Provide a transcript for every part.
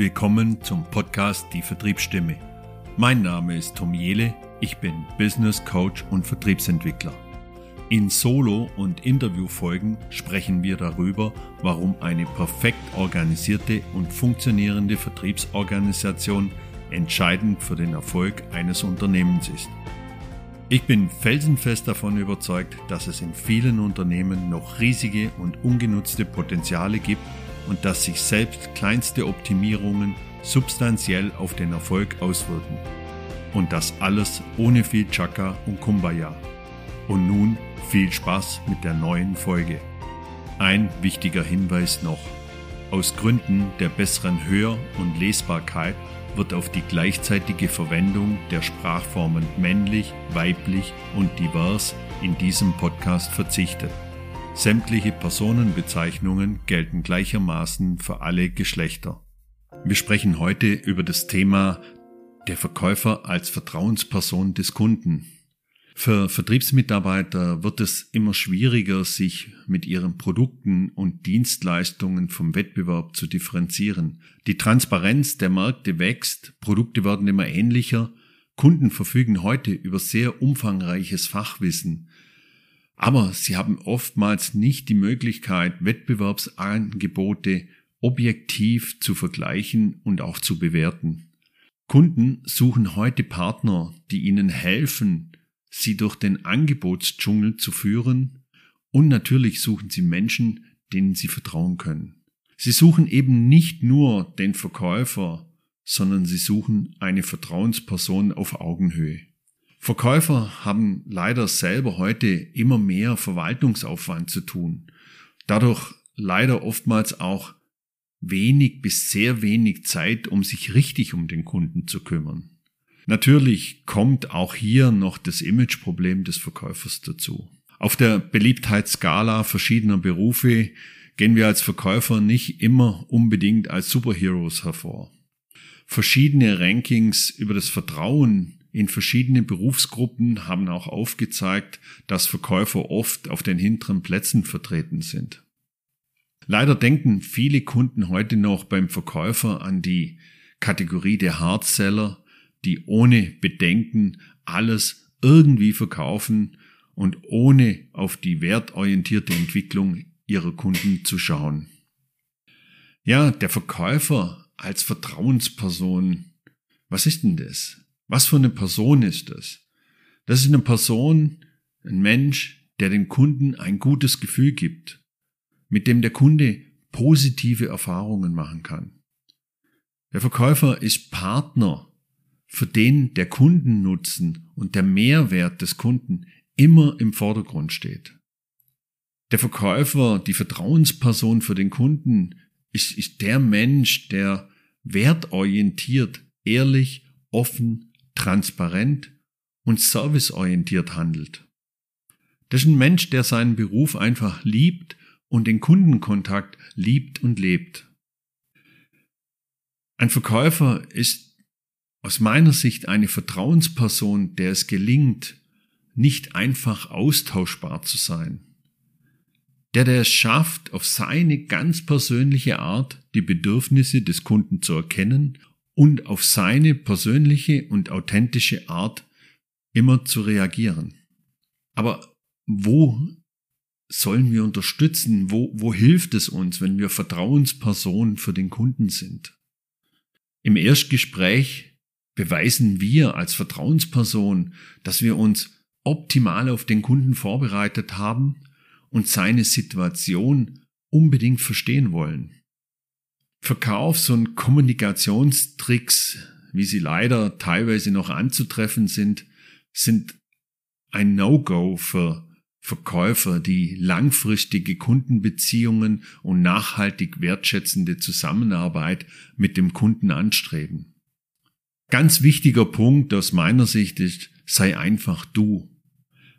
willkommen zum Podcast Die Vertriebsstimme. Mein Name ist Tom Jele, ich bin Business Coach und Vertriebsentwickler. In Solo- und Interviewfolgen sprechen wir darüber, warum eine perfekt organisierte und funktionierende Vertriebsorganisation entscheidend für den Erfolg eines Unternehmens ist. Ich bin felsenfest davon überzeugt, dass es in vielen Unternehmen noch riesige und ungenutzte Potenziale gibt und dass sich selbst kleinste Optimierungen substanziell auf den Erfolg auswirken. Und das alles ohne viel Chaka und Kumbaya. Und nun viel Spaß mit der neuen Folge. Ein wichtiger Hinweis noch. Aus Gründen der besseren Hör- und Lesbarkeit wird auf die gleichzeitige Verwendung der Sprachformen männlich, weiblich und divers in diesem Podcast verzichtet. Sämtliche Personenbezeichnungen gelten gleichermaßen für alle Geschlechter. Wir sprechen heute über das Thema der Verkäufer als Vertrauensperson des Kunden. Für Vertriebsmitarbeiter wird es immer schwieriger, sich mit ihren Produkten und Dienstleistungen vom Wettbewerb zu differenzieren. Die Transparenz der Märkte wächst, Produkte werden immer ähnlicher, Kunden verfügen heute über sehr umfangreiches Fachwissen. Aber sie haben oftmals nicht die Möglichkeit, Wettbewerbsangebote objektiv zu vergleichen und auch zu bewerten. Kunden suchen heute Partner, die ihnen helfen, sie durch den Angebotsdschungel zu führen und natürlich suchen sie Menschen, denen sie vertrauen können. Sie suchen eben nicht nur den Verkäufer, sondern sie suchen eine Vertrauensperson auf Augenhöhe. Verkäufer haben leider selber heute immer mehr Verwaltungsaufwand zu tun. Dadurch leider oftmals auch wenig bis sehr wenig Zeit, um sich richtig um den Kunden zu kümmern. Natürlich kommt auch hier noch das Imageproblem des Verkäufers dazu. Auf der Beliebtheitsskala verschiedener Berufe gehen wir als Verkäufer nicht immer unbedingt als Superheroes hervor. Verschiedene Rankings über das Vertrauen in verschiedenen Berufsgruppen haben auch aufgezeigt, dass Verkäufer oft auf den hinteren Plätzen vertreten sind. Leider denken viele Kunden heute noch beim Verkäufer an die Kategorie der Hardseller, die ohne Bedenken alles irgendwie verkaufen und ohne auf die wertorientierte Entwicklung ihrer Kunden zu schauen. Ja, der Verkäufer als Vertrauensperson, was ist denn das? Was für eine Person ist das? Das ist eine Person, ein Mensch, der dem Kunden ein gutes Gefühl gibt, mit dem der Kunde positive Erfahrungen machen kann. Der Verkäufer ist Partner, für den der Kundennutzen und der Mehrwert des Kunden immer im Vordergrund steht. Der Verkäufer, die Vertrauensperson für den Kunden, ist, ist der Mensch, der wertorientiert, ehrlich, offen transparent und serviceorientiert handelt. Das ist ein Mensch, der seinen Beruf einfach liebt und den Kundenkontakt liebt und lebt. Ein Verkäufer ist aus meiner Sicht eine Vertrauensperson, der es gelingt, nicht einfach austauschbar zu sein. Der, der es schafft, auf seine ganz persönliche Art die Bedürfnisse des Kunden zu erkennen und auf seine persönliche und authentische Art immer zu reagieren. Aber wo sollen wir unterstützen? Wo, wo hilft es uns, wenn wir Vertrauenspersonen für den Kunden sind? Im Erstgespräch beweisen wir als Vertrauensperson, dass wir uns optimal auf den Kunden vorbereitet haben und seine Situation unbedingt verstehen wollen. Verkaufs- und Kommunikationstricks, wie sie leider teilweise noch anzutreffen sind, sind ein No-Go für Verkäufer, die langfristige Kundenbeziehungen und nachhaltig wertschätzende Zusammenarbeit mit dem Kunden anstreben. Ganz wichtiger Punkt aus meiner Sicht ist, sei einfach du.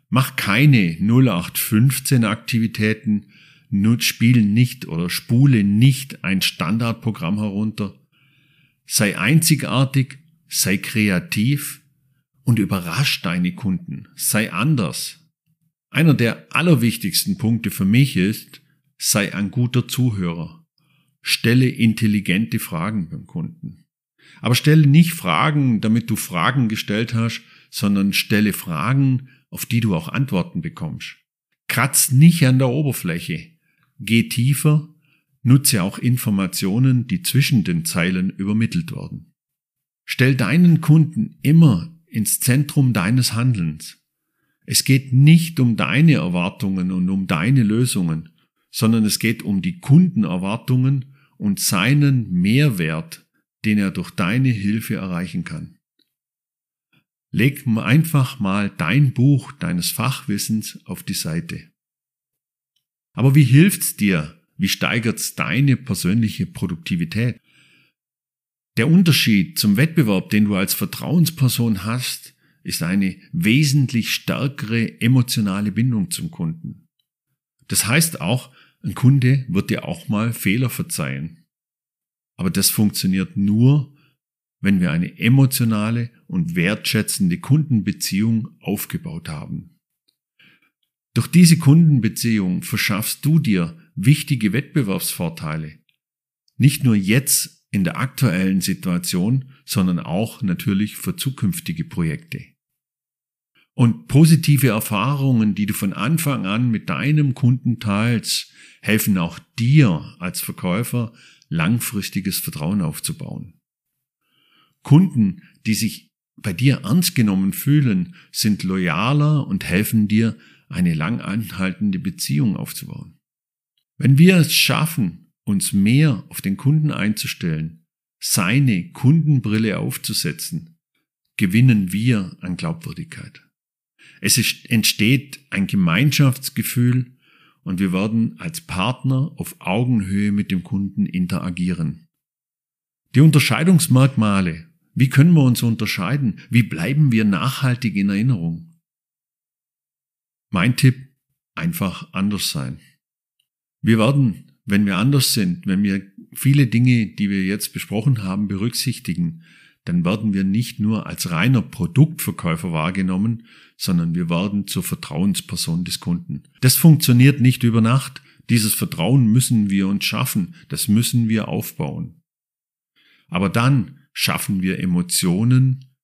Mach keine 0815 Aktivitäten, Nutz spiele nicht oder spule nicht ein Standardprogramm herunter. Sei einzigartig, sei kreativ und überrasch deine Kunden. Sei anders. Einer der allerwichtigsten Punkte für mich ist, sei ein guter Zuhörer. Stelle intelligente Fragen beim Kunden. Aber stelle nicht Fragen, damit du Fragen gestellt hast, sondern stelle Fragen, auf die du auch Antworten bekommst. Kratz nicht an der Oberfläche. Geh tiefer, nutze auch Informationen, die zwischen den Zeilen übermittelt werden. Stell deinen Kunden immer ins Zentrum deines Handelns. Es geht nicht um deine Erwartungen und um deine Lösungen, sondern es geht um die Kundenerwartungen und seinen Mehrwert, den er durch deine Hilfe erreichen kann. Leg einfach mal dein Buch deines Fachwissens auf die Seite. Aber wie hilft's dir? Wie steigert's deine persönliche Produktivität? Der Unterschied zum Wettbewerb, den du als Vertrauensperson hast, ist eine wesentlich stärkere emotionale Bindung zum Kunden. Das heißt auch, ein Kunde wird dir auch mal Fehler verzeihen. Aber das funktioniert nur, wenn wir eine emotionale und wertschätzende Kundenbeziehung aufgebaut haben. Durch diese Kundenbeziehung verschaffst du dir wichtige Wettbewerbsvorteile. Nicht nur jetzt in der aktuellen Situation, sondern auch natürlich für zukünftige Projekte. Und positive Erfahrungen, die du von Anfang an mit deinem Kunden teilst, helfen auch dir als Verkäufer langfristiges Vertrauen aufzubauen. Kunden, die sich bei dir ernst genommen fühlen, sind loyaler und helfen dir, eine lang anhaltende Beziehung aufzubauen. Wenn wir es schaffen, uns mehr auf den Kunden einzustellen, seine Kundenbrille aufzusetzen, gewinnen wir an Glaubwürdigkeit. Es ist, entsteht ein Gemeinschaftsgefühl und wir werden als Partner auf Augenhöhe mit dem Kunden interagieren. Die Unterscheidungsmerkmale, wie können wir uns unterscheiden? Wie bleiben wir nachhaltig in Erinnerung? Mein Tipp, einfach anders sein. Wir werden, wenn wir anders sind, wenn wir viele Dinge, die wir jetzt besprochen haben, berücksichtigen, dann werden wir nicht nur als reiner Produktverkäufer wahrgenommen, sondern wir werden zur Vertrauensperson des Kunden. Das funktioniert nicht über Nacht. Dieses Vertrauen müssen wir uns schaffen, das müssen wir aufbauen. Aber dann schaffen wir Emotionen,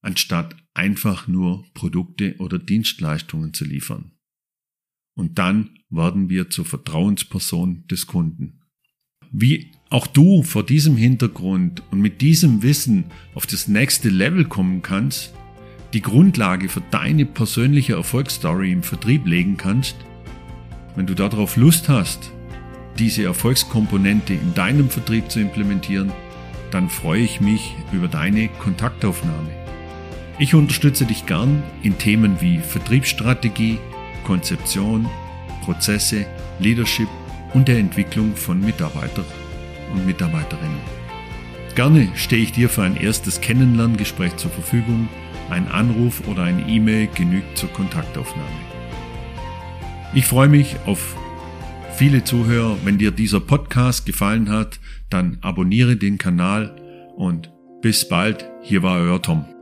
anstatt einfach nur Produkte oder Dienstleistungen zu liefern. Und dann werden wir zur Vertrauensperson des Kunden. Wie auch du vor diesem Hintergrund und mit diesem Wissen auf das nächste Level kommen kannst, die Grundlage für deine persönliche Erfolgsstory im Vertrieb legen kannst, wenn du darauf Lust hast, diese Erfolgskomponente in deinem Vertrieb zu implementieren, dann freue ich mich über deine Kontaktaufnahme. Ich unterstütze dich gern in Themen wie Vertriebsstrategie, Konzeption, Prozesse, Leadership und der Entwicklung von Mitarbeitern und Mitarbeiterinnen. Gerne stehe ich dir für ein erstes Kennenlerngespräch zur Verfügung. Ein Anruf oder eine E-Mail genügt zur Kontaktaufnahme. Ich freue mich auf viele Zuhörer. Wenn dir dieser Podcast gefallen hat, dann abonniere den Kanal und bis bald. Hier war euer Tom.